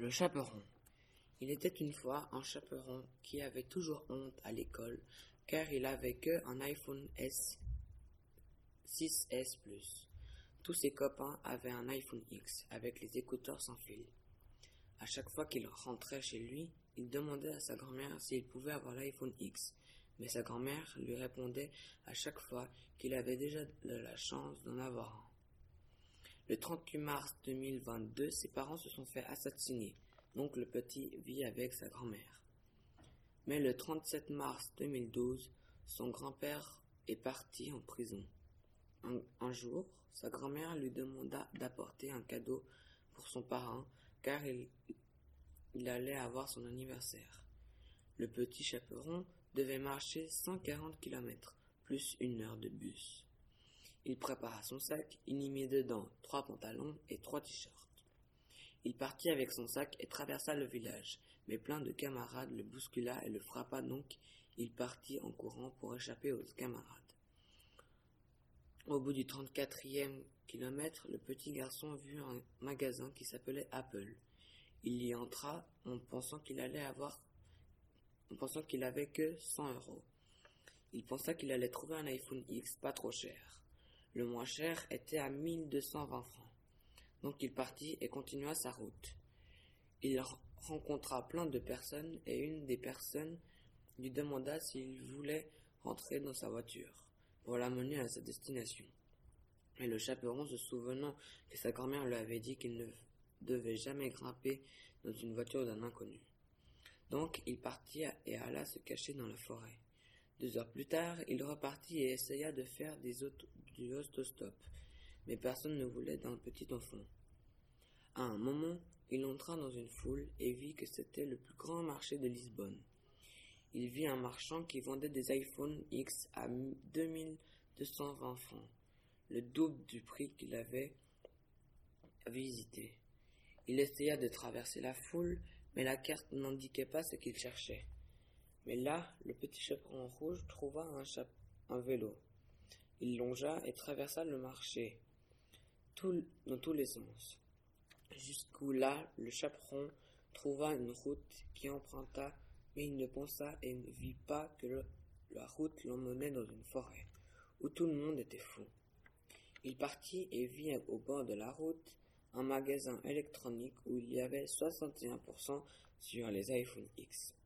Le chaperon. Il était une fois un chaperon qui avait toujours honte à l'école car il avait que un iPhone S 6S Plus. Tous ses copains avaient un iPhone X avec les écouteurs sans fil. À chaque fois qu'il rentrait chez lui, il demandait à sa grand-mère s'il pouvait avoir l'iPhone X, mais sa grand-mère lui répondait à chaque fois qu'il avait déjà la chance d'en avoir un. Le 38 mars 2022, ses parents se sont fait assassiner, donc le petit vit avec sa grand-mère. Mais le 37 mars 2012, son grand-père est parti en prison. Un, jour, sa grand-mère lui demanda d'apporter un cadeau pour son parent, car il, il allait avoir son anniversaire. Le petit chaperon devait marcher 140 km, plus une heure de bus. Il prépara son sac, il y mit dedans trois pantalons et trois t-shirts. Il partit avec son sac et traversa le village, mais plein de camarades le bouscula et le frappa donc il partit en courant pour échapper aux camarades. Au bout du trente-quatrième kilomètre, le petit garçon vit un magasin qui s'appelait Apple. Il y entra en pensant qu'il allait avoir, en pensant qu'il avait que cent euros. Il pensa qu'il allait trouver un iPhone X pas trop cher. Le moins cher était à 1220 francs. Donc il partit et continua sa route. Il rencontra plein de personnes et une des personnes lui demanda s'il voulait rentrer dans sa voiture pour l'amener à sa destination. Et le chaperon, se souvenant que sa grand-mère lui avait dit qu'il ne devait jamais grimper dans une voiture d'un inconnu. Donc il partit et alla se cacher dans la forêt. Deux heures plus tard, il repartit et essaya de faire des, du autostop, mais personne ne voulait d'un petit enfant. À un moment, il entra dans une foule et vit que c'était le plus grand marché de Lisbonne. Il vit un marchand qui vendait des iPhone X à 2220 francs, le double du prix qu'il avait visité. Il essaya de traverser la foule, mais la carte n'indiquait pas ce qu'il cherchait. Mais là, le petit chaperon rouge trouva un, un vélo. Il longea et traversa le marché, dans tous les sens. Jusqu'où là, le chaperon trouva une route qui emprunta, mais il ne pensa et ne vit pas que la route l'emmenait dans une forêt, où tout le monde était fou. Il partit et vit au bord de la route un magasin électronique où il y avait 61% sur les iPhone X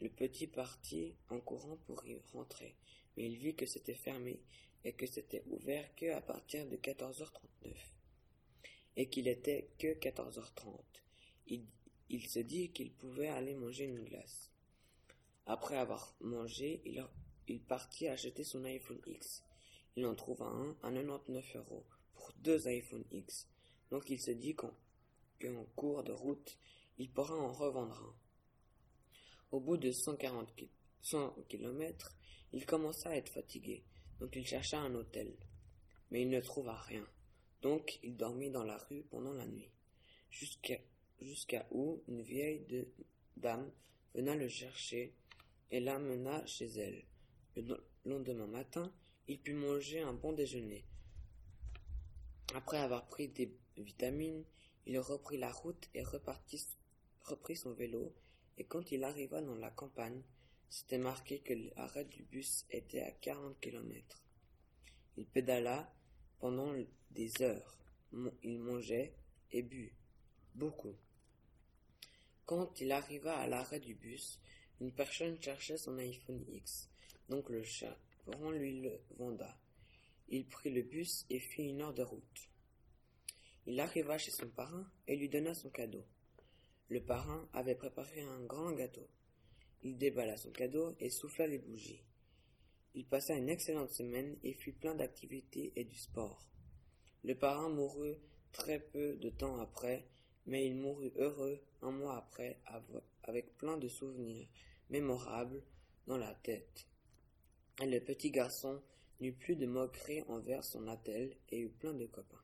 le petit partit en courant pour y rentrer, mais il vit que c'était fermé et que c'était ouvert que à partir de 14h39 et qu'il était que 14h30. Il, se dit qu'il pouvait aller manger une glace. Après avoir mangé, il partit acheter son iPhone X. Il en trouva un à 99 euros pour deux iPhone X. Donc il se dit qu'en cours de route, il pourra en revendre un. Au bout de 140 kilomètres, il commença à être fatigué, donc il chercha un hôtel. Mais il ne trouva rien, donc il dormit dans la rue pendant la nuit, jusqu'à où une vieille dame venait le chercher et l'amena chez elle. Le lendemain matin, il put manger un bon déjeuner. Après avoir pris des vitamines, il reprit la route et reprit son vélo et quand il arriva dans la campagne, c'était marqué que l'arrêt du bus était à quarante kilomètres. Il pédala pendant des heures. Il mangeait et but. Beaucoup. Quand il arriva à l'arrêt du bus, une personne cherchait son iPhone X. Donc le chaperon lui le venda. Il prit le bus et fit une heure de route. Il arriva chez son parrain et lui donna son cadeau. Le parrain avait préparé un grand gâteau. Il déballa son cadeau et souffla les bougies. Il passa une excellente semaine et fut plein d'activités et du sport. Le parrain mourut très peu de temps après, mais il mourut heureux un mois après, avec plein de souvenirs mémorables dans la tête. Le petit garçon n'eut plus de moquerie envers son attel et eut plein de copains.